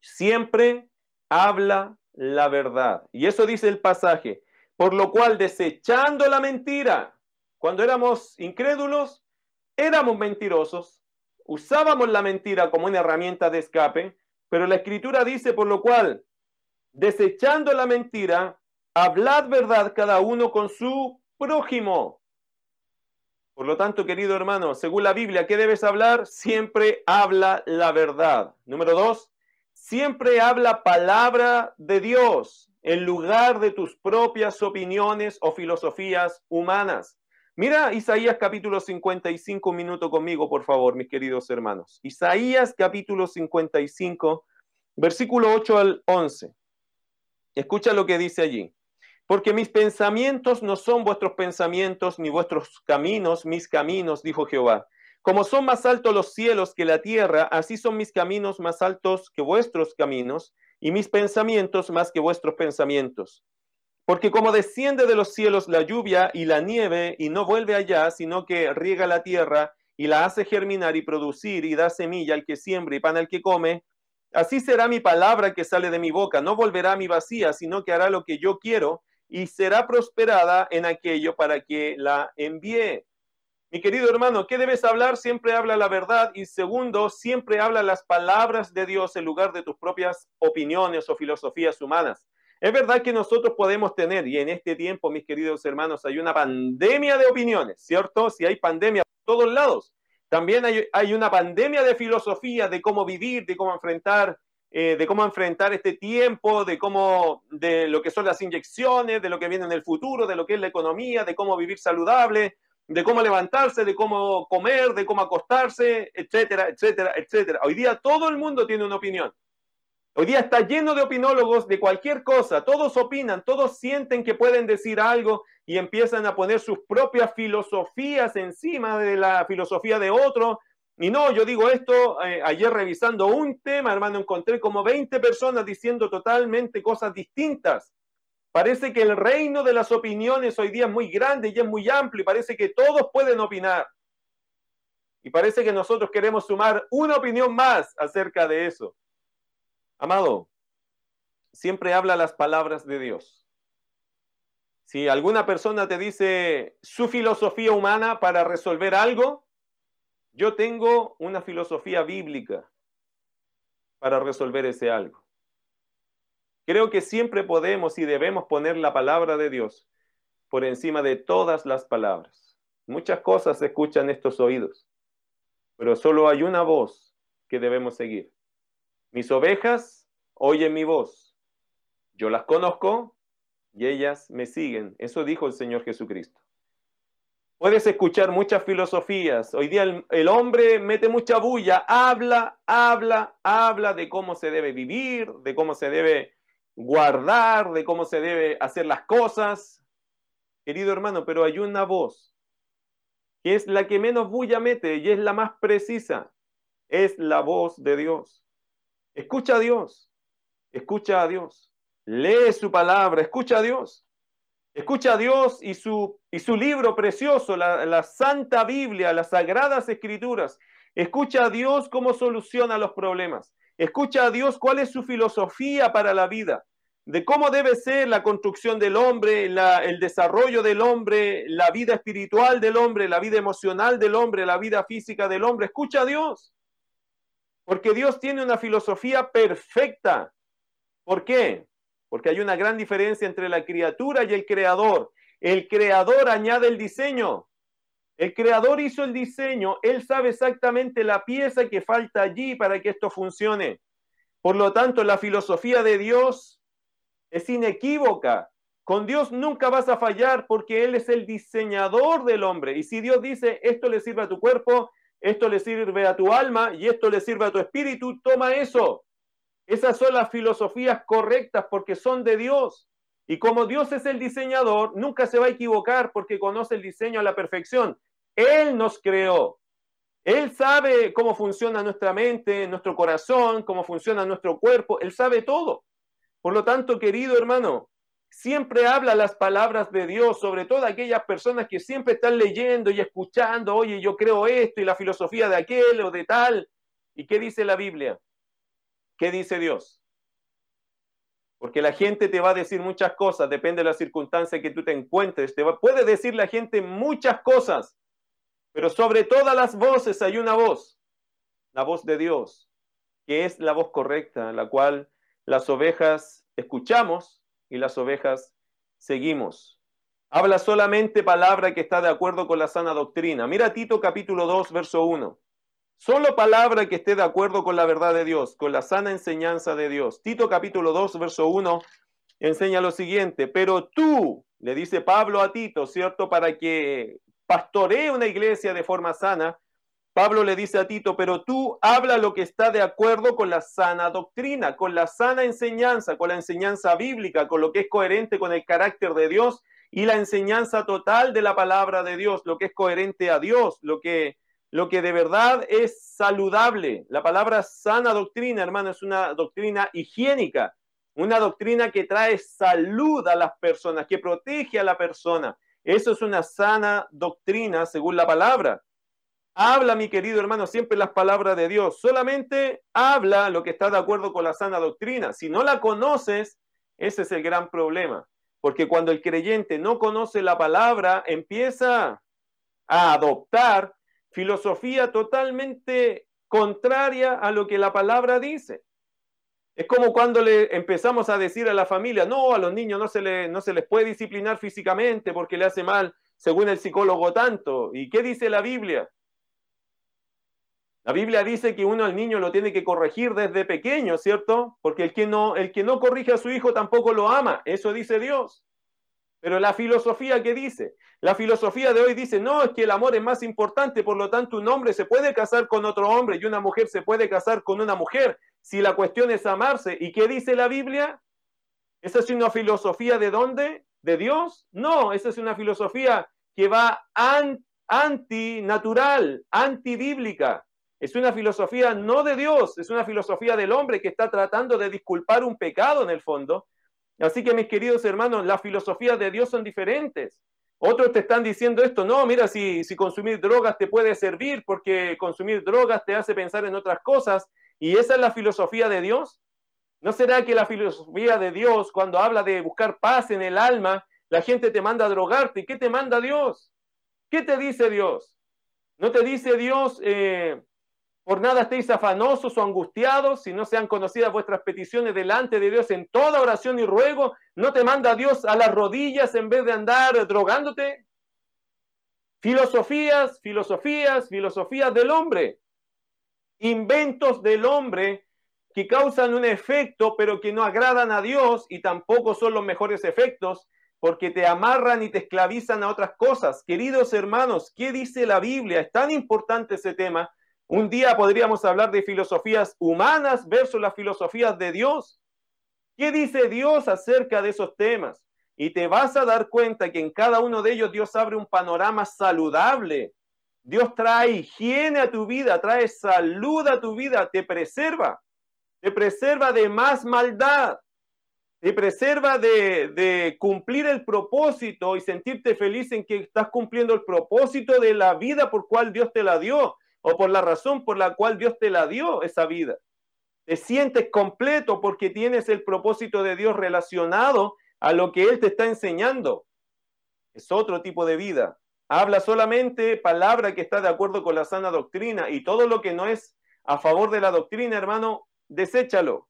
Siempre habla la verdad. Y eso dice el pasaje. Por lo cual, desechando la mentira, cuando éramos incrédulos, éramos mentirosos, usábamos la mentira como una herramienta de escape, pero la escritura dice, por lo cual, desechando la mentira, hablad verdad cada uno con su prójimo, por lo tanto, querido hermano, según la Biblia, ¿qué debes hablar? Siempre habla la verdad. Número dos, siempre habla palabra de Dios en lugar de tus propias opiniones o filosofías humanas. Mira Isaías capítulo 55, un minuto conmigo, por favor, mis queridos hermanos. Isaías capítulo 55, versículo 8 al 11. Escucha lo que dice allí. Porque mis pensamientos no son vuestros pensamientos, ni vuestros caminos mis caminos, dijo Jehová. Como son más altos los cielos que la tierra, así son mis caminos más altos que vuestros caminos, y mis pensamientos más que vuestros pensamientos. Porque como desciende de los cielos la lluvia y la nieve, y no vuelve allá, sino que riega la tierra, y la hace germinar y producir, y da semilla al que siembra y pan al que come, así será mi palabra que sale de mi boca. No volverá a mi vacía, sino que hará lo que yo quiero y será prosperada en aquello para que la envíe. Mi querido hermano, ¿qué debes hablar? Siempre habla la verdad y segundo, siempre habla las palabras de Dios en lugar de tus propias opiniones o filosofías humanas. Es verdad que nosotros podemos tener, y en este tiempo, mis queridos hermanos, hay una pandemia de opiniones, ¿cierto? Si hay pandemia por todos lados, también hay, hay una pandemia de filosofía, de cómo vivir, de cómo enfrentar eh, de cómo enfrentar este tiempo, de cómo, de lo que son las inyecciones, de lo que viene en el futuro, de lo que es la economía, de cómo vivir saludable, de cómo levantarse, de cómo comer, de cómo acostarse, etcétera, etcétera, etcétera. Hoy día todo el mundo tiene una opinión. Hoy día está lleno de opinólogos de cualquier cosa, todos opinan, todos sienten que pueden decir algo y empiezan a poner sus propias filosofías encima de la filosofía de otro y no, yo digo esto, eh, ayer revisando un tema, hermano, encontré como 20 personas diciendo totalmente cosas distintas. Parece que el reino de las opiniones hoy día es muy grande y es muy amplio y parece que todos pueden opinar. Y parece que nosotros queremos sumar una opinión más acerca de eso. Amado, siempre habla las palabras de Dios. Si alguna persona te dice su filosofía humana para resolver algo, yo tengo una filosofía bíblica para resolver ese algo. Creo que siempre podemos y debemos poner la palabra de Dios por encima de todas las palabras. Muchas cosas se escuchan estos oídos, pero solo hay una voz que debemos seguir. Mis ovejas oyen mi voz. Yo las conozco y ellas me siguen. Eso dijo el Señor Jesucristo. Puedes escuchar muchas filosofías. Hoy día el, hombre mete mucha bulla, habla, habla, habla de cómo se debe vivir, de cómo se debe guardar, de cómo se debe hacer las cosas. Querido hermano, pero hay una voz que es la que menos bulla mete y es la más precisa. Es la voz de Dios. Escucha a Dios. Escucha a Dios. Lee su palabra. Escucha a Dios. Escucha a Dios y su, y su libro precioso, la, la Santa Biblia, las Sagradas Escrituras. Escucha a Dios cómo soluciona los problemas. Escucha a Dios cuál es su filosofía para la vida. de cómo debe ser la construcción del hombre, el desarrollo del hombre, la vida espiritual del hombre, la vida emocional del hombre, la vida física del hombre. Escucha a Dios. Porque Dios tiene una filosofía perfecta. ¿Por qué? Porque hay una gran diferencia entre la criatura y el creador. El creador añade el diseño. El creador hizo el diseño. Él sabe exactamente la pieza que falta allí para que esto funcione. Por lo tanto, la filosofía de Dios es inequívoca. Con Dios nunca vas a fallar porque Él es el diseñador del hombre. Y si Dios dice, esto le sirve a tu cuerpo, esto le sirve a tu alma y esto le sirve a tu espíritu, toma eso. Esas son las filosofías correctas porque son de Dios. Y como Dios es el diseñador, nunca se va a equivocar porque conoce el diseño a la perfección. Él nos creó. Él sabe cómo funciona nuestra mente, nuestro corazón, cómo funciona nuestro cuerpo. Él sabe todo. Por lo tanto, querido hermano, siempre habla las palabras de Dios, sobre todo aquellas personas que siempre están leyendo y escuchando, oye, yo creo esto y la filosofía de aquel o de tal. ¿Y qué dice la Biblia? ¿Qué dice Dios? Porque la gente te va a decir muchas cosas, depende de la circunstancia que tú te encuentres. Te puede decir la gente muchas cosas, pero sobre todas las voces hay una voz, la voz de Dios, que es la voz correcta, la cual las ovejas escuchamos y las ovejas seguimos. Habla solamente palabra que está de acuerdo con la sana doctrina. Mira Tito capítulo 2, verso 1. Solo palabra que esté de acuerdo con la verdad de Dios, con la sana enseñanza de Dios. Tito capítulo 2, verso 1 enseña lo siguiente, pero tú, le dice Pablo a Tito, ¿cierto? Para que pastoree una iglesia de forma sana, Pablo le dice a Tito, pero tú habla lo que está de acuerdo con la sana doctrina, con la sana enseñanza, con la enseñanza bíblica, con lo que es coherente con el carácter de Dios y la enseñanza total de la palabra de Dios, lo que es coherente a Dios, lo que, lo que de verdad es saludable. La palabra sana doctrina, hermano, es una doctrina higiénica, una doctrina que trae salud a las personas, que protege a la persona. Eso es una sana doctrina según la palabra. Habla, mi querido hermano, siempre las palabras de Dios. Solamente habla lo que está de acuerdo con la sana doctrina. Si no la conoces, ese es el gran problema. Porque cuando el creyente no conoce la palabra, empieza a adoptar filosofía totalmente contraria a lo que la palabra dice. Es como cuando le empezamos a decir a la familia, no, a los niños no se, le, no se les puede disciplinar físicamente porque le hace mal, según el psicólogo tanto. ¿Y qué dice la Biblia? La Biblia dice que uno al niño lo tiene que corregir desde pequeño, ¿cierto? Porque el que no, el que no corrige a su hijo tampoco lo ama. Eso dice Dios. Pero la filosofía que dice, la filosofía de hoy dice, no, es que el amor es más importante, por lo tanto un hombre se puede casar con otro hombre y una mujer se puede casar con una mujer si la cuestión es amarse. ¿Y qué dice la Biblia? ¿Esa es una filosofía de dónde? ¿De Dios? No, esa es una filosofía que va antinatural, antibíblica. Es una filosofía no de Dios, es una filosofía del hombre que está tratando de disculpar un pecado en el fondo. Así que mis queridos hermanos, las filosofías de Dios son diferentes. Otros te están diciendo esto, no, mira, si, si consumir drogas te puede servir porque consumir drogas te hace pensar en otras cosas y esa es la filosofía de Dios. ¿No será que la filosofía de Dios, cuando habla de buscar paz en el alma, la gente te manda a drogarte? ¿Y qué te manda Dios? ¿Qué te dice Dios? ¿No te dice Dios, eh, por nada estéis afanosos o angustiados, si no sean conocidas vuestras peticiones delante de Dios en toda oración y ruego. ¿No te manda Dios a las rodillas en vez de andar drogándote? Filosofías, filosofías, filosofías del hombre. Inventos del hombre que causan un efecto, pero que no agradan a Dios y tampoco son los mejores efectos, porque te amarran y te esclavizan a otras cosas. Queridos hermanos, ¿qué dice la Biblia? Es tan importante ese tema un día podríamos hablar de filosofías humanas versus las filosofías de Dios. ¿Qué dice Dios acerca de esos temas? Y te vas a dar cuenta que en cada uno de ellos Dios abre un panorama saludable. Dios trae higiene a tu vida, trae salud a tu vida, te preserva, te preserva de más maldad, te preserva de, cumplir el propósito y sentirte feliz en que estás cumpliendo el propósito de la vida por cual Dios te la dio o por la razón por la cual Dios te la dio esa vida. Te sientes completo porque tienes el propósito de Dios relacionado a lo que Él te está enseñando. Es otro tipo de vida. Habla solamente palabra que está de acuerdo con la sana doctrina y todo lo que no es a favor de la doctrina, hermano, deséchalo.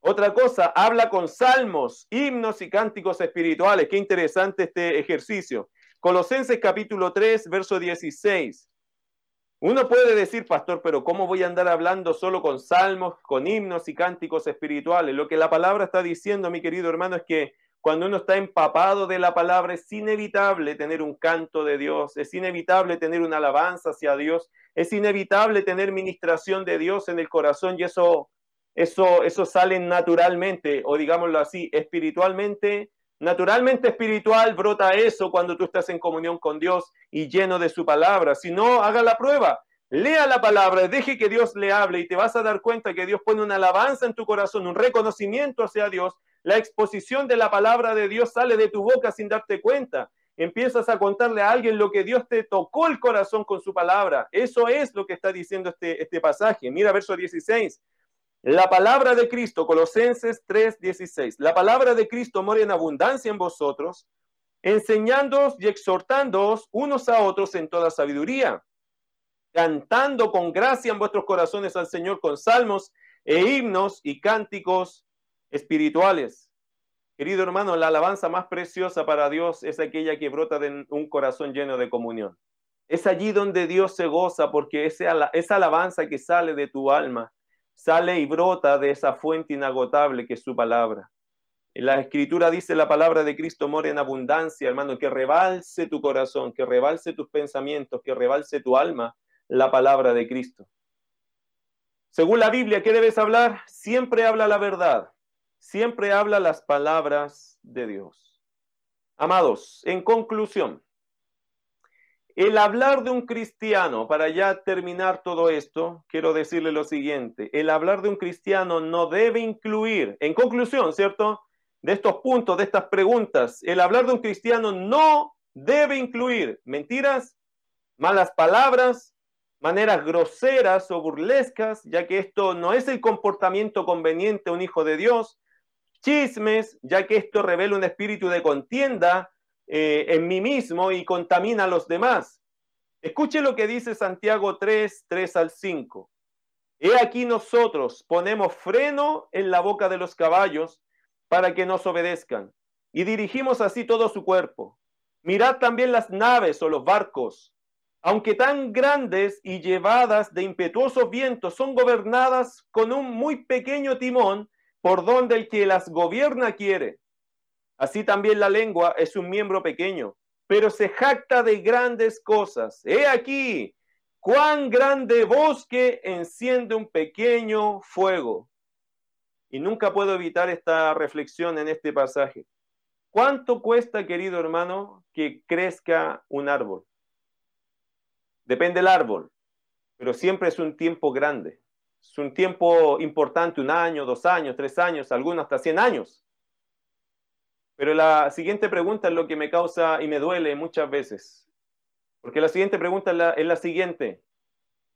Otra cosa, habla con salmos, himnos y cánticos espirituales. Qué interesante este ejercicio. Colosenses capítulo 3, verso 16. Uno puede decir, pastor, pero ¿cómo voy a andar hablando solo con salmos, con himnos y cánticos espirituales? Lo que la palabra está diciendo, mi querido hermano, es que cuando uno está empapado de la palabra, es inevitable tener un canto de Dios, es inevitable tener una alabanza hacia Dios, es inevitable tener ministración de Dios en el corazón y eso, eso, eso sale naturalmente, o digámoslo así, espiritualmente Naturalmente espiritual brota eso cuando tú estás en comunión con Dios y lleno de su palabra. Si no, haga la prueba. Lea la palabra, deje que Dios le hable y te vas a dar cuenta que Dios pone una alabanza en tu corazón, un reconocimiento hacia Dios. La exposición de la palabra de Dios sale de tu boca sin darte cuenta. Empiezas a contarle a alguien lo que Dios te tocó el corazón con su palabra. Eso es lo que está diciendo este, este pasaje. Mira verso 16. La palabra de Cristo, Colosenses 3:16, la palabra de Cristo mora en abundancia en vosotros, enseñándoos y exhortándoos unos a otros en toda sabiduría, cantando con gracia en vuestros corazones al Señor con salmos e himnos y cánticos espirituales. Querido hermano, la alabanza más preciosa para Dios es aquella que brota de un corazón lleno de comunión. Es allí donde Dios se goza porque esa, alabanza que sale de tu alma sale y brota de esa fuente inagotable que es su palabra. En la escritura dice la palabra de Cristo mora en abundancia, hermano, que rebalse tu corazón, que rebalse tus pensamientos, que rebalse tu alma la palabra de Cristo. Según la Biblia, ¿qué debes hablar? Siempre habla la verdad, siempre habla las palabras de Dios. Amados, en conclusión, el hablar de un cristiano, para ya terminar todo esto, quiero decirle lo siguiente, el hablar de un cristiano no debe incluir, en conclusión, ¿cierto? De estos puntos, de estas preguntas, el hablar de un cristiano no debe incluir mentiras, malas palabras, maneras groseras o burlescas, ya que esto no es el comportamiento conveniente de un hijo de Dios, chismes, ya que esto revela un espíritu de contienda eh, en mí mismo y contamina a los demás. Escuche lo que dice Santiago 3, 3 al 5. He aquí nosotros ponemos freno en la boca de los caballos para que nos obedezcan y dirigimos así todo su cuerpo. Mirad también las naves o los barcos, aunque tan grandes y llevadas de impetuosos vientos, son gobernadas con un muy pequeño timón por donde el que las gobierna quiere. Así también la lengua es un miembro pequeño, pero se jacta de grandes cosas. He aquí, cuán grande bosque enciende un pequeño fuego. Y nunca puedo evitar esta reflexión en este pasaje. ¿Cuánto cuesta, querido hermano, que crezca un árbol? Depende del árbol, pero siempre es un tiempo grande. Es un tiempo importante, un año, dos años, tres años, algunos hasta cien años. Pero la siguiente pregunta es lo que me causa y me duele muchas veces. Porque la siguiente pregunta es la, siguiente.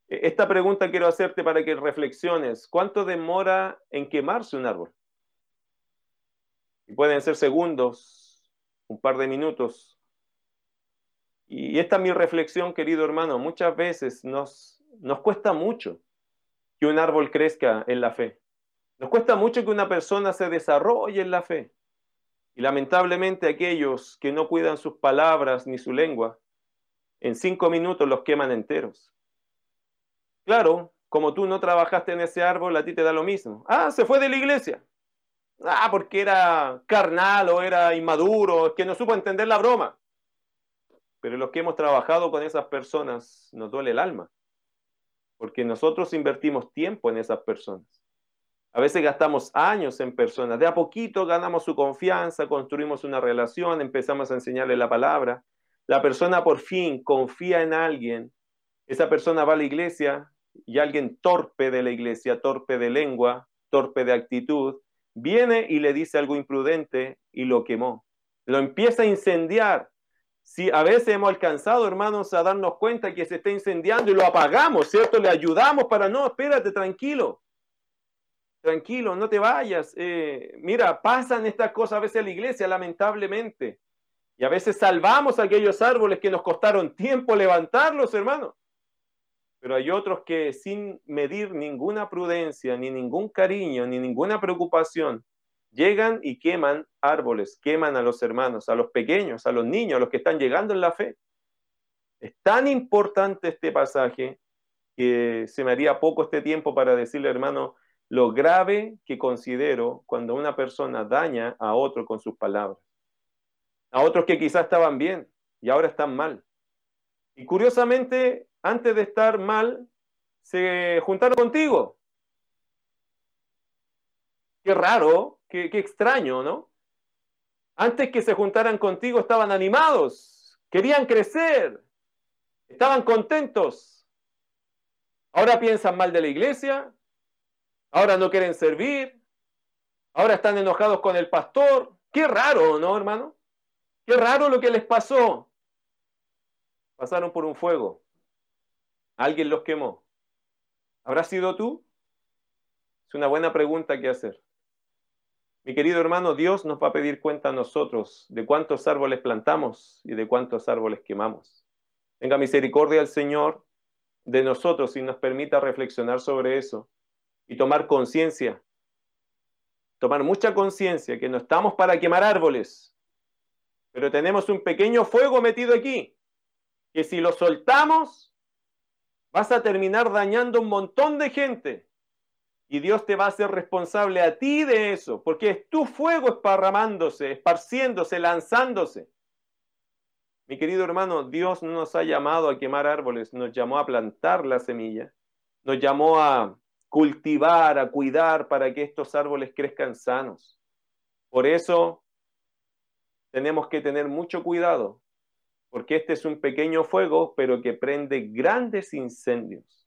E, esta pregunta quiero hacerte para que reflexiones. ¿Cuánto demora en quemarse un árbol? Y pueden ser segundos, un par de minutos. Y esta es mi reflexión, querido hermano. Muchas veces nos, nos cuesta mucho que un árbol crezca en la fe. Nos cuesta mucho que una persona se desarrolle en la fe. Y lamentablemente aquellos que no cuidan sus palabras ni su lengua, en cinco minutos los queman enteros. Claro, como tú no trabajaste en ese árbol, a ti te da lo mismo. Ah, se fue de la iglesia. Ah, porque era carnal o era inmaduro, que no supo entender la broma. Pero los que hemos trabajado con esas personas nos duele el alma, porque nosotros invertimos tiempo en esas personas. A veces gastamos años en personas. De a poquito ganamos su confianza, construimos una relación, empezamos a enseñarle la palabra. La persona por fin confía en alguien. Esa persona va a la iglesia y alguien torpe de la iglesia, torpe de lengua, torpe de actitud, viene y le dice algo imprudente y lo quemó. Lo empieza a incendiar. Si a veces hemos alcanzado, hermanos, a darnos cuenta que se está incendiando y lo apagamos, ¿cierto? Le ayudamos para no, espérate, tranquilo tranquilo, no te vayas. Eh, mira, pasan estas cosas a veces en la iglesia, lamentablemente. Y a veces salvamos aquellos árboles que nos costaron tiempo levantarlos, hermano. Pero hay otros que sin medir ninguna prudencia, ni ningún cariño, ni ninguna preocupación, llegan y queman árboles, queman a los hermanos, a los pequeños, a los niños, a los que están llegando en la fe. Es tan importante este pasaje que se me haría poco este tiempo para decirle, hermano, lo grave que considero cuando una persona daña a otro con sus palabras a otros que quizás estaban bien y ahora están mal. Y curiosamente, antes de estar mal, se juntaron contigo. Qué raro, qué, extraño, ¿no? Antes que se juntaran contigo estaban animados, querían crecer, estaban contentos. Ahora piensan mal de la iglesia, ahora no quieren servir, ahora están enojados con el pastor. Qué raro, ¿no, hermano? Qué raro lo que les pasó. Pasaron por un fuego. Alguien los quemó. ¿Habrá sido tú? Es una buena pregunta que hacer. Mi querido hermano, Dios nos va a pedir cuenta a nosotros de cuántos árboles plantamos y de cuántos árboles quemamos. Tenga misericordia al Señor de nosotros y nos permita reflexionar sobre eso y tomar conciencia, tomar mucha conciencia que no estamos para quemar árboles, pero tenemos un pequeño fuego metido aquí, que si lo soltamos, vas a terminar dañando un montón de gente. Y Dios te va a hacer responsable a ti de eso, porque es tu fuego esparramándose, esparciéndose, lanzándose. Mi querido hermano, Dios no nos ha llamado a quemar árboles, nos llamó a plantar la semilla, nos llamó a cultivar, a cuidar para que estos árboles crezcan sanos. Por eso tenemos que tener mucho cuidado, porque este es un pequeño fuego, pero que prende grandes incendios.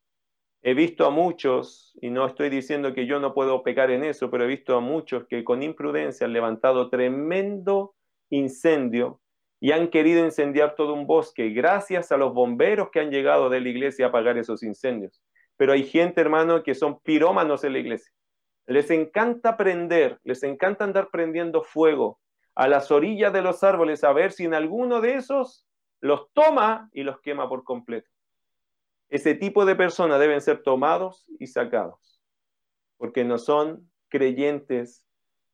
He visto a muchos, y no estoy diciendo que yo no puedo pecar en eso, pero he visto a muchos que con imprudencia han levantado tremendo incendio y han querido incendiar todo un bosque, gracias a los bomberos que han llegado de la iglesia a apagar esos incendios. Pero hay gente, hermano, que son pirómanos en la iglesia. Les encanta prender, les encanta andar prendiendo fuego, a las orillas de los árboles a ver si en alguno de esos los toma y los quema por completo. Ese tipo de personas deben ser tomados y sacados, porque no son creyentes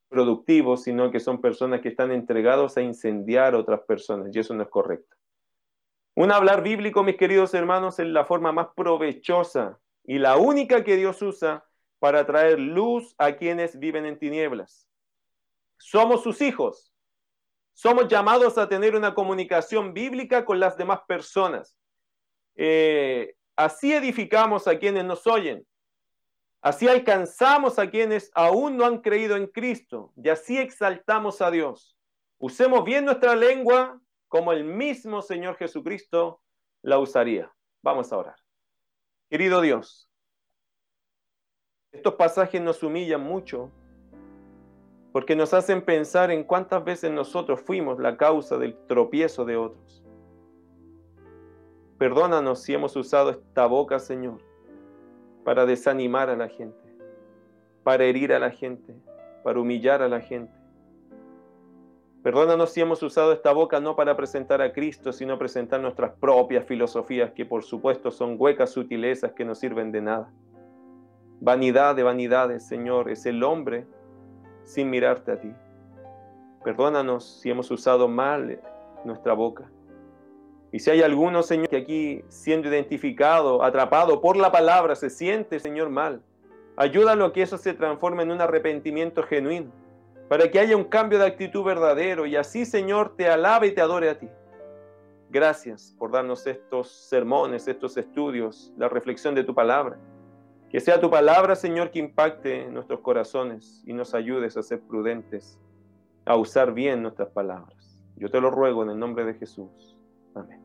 productivos, sino que son personas que están entregados a incendiar a otras personas, y eso no es correcto. Un hablar bíblico, mis queridos hermanos, es la forma más provechosa y la única que Dios usa para traer luz a quienes viven en tinieblas. Somos sus hijos, somos llamados a tener una comunicación bíblica con las demás personas. Eh, así edificamos a quienes nos oyen. Así alcanzamos a quienes aún no han creído en Cristo. Y así exaltamos a Dios. Usemos bien nuestra lengua como el mismo Señor Jesucristo la usaría. Vamos a orar. Querido Dios, estos pasajes nos humillan mucho porque nos hacen pensar en cuántas veces nosotros fuimos la causa del tropiezo de otros. Perdónanos si hemos usado esta boca, Señor, para desanimar a la gente, para herir a la gente, para humillar a la gente. Perdónanos si hemos usado esta boca no para presentar a Cristo, sino presentar nuestras propias filosofías, que por supuesto son huecas sutilezas que no sirven de nada. Vanidad de vanidades, Señor, es el hombre sin mirarte a ti. Perdónanos si hemos usado mal nuestra boca. Y si hay alguno, Señor, que aquí siendo identificado, atrapado por la palabra, se siente, Señor, mal, ayúdalo a que eso se transforme en un arrepentimiento genuino, para que haya un cambio de actitud verdadero y así, Señor, te alabe y te adore a ti. Gracias por darnos estos sermones, estos estudios, la reflexión de tu palabra. Que sea tu palabra, Señor, que impacte nuestros corazones y nos ayudes a ser prudentes, a usar bien nuestras palabras. Yo te lo ruego en el nombre de Jesús. Amén.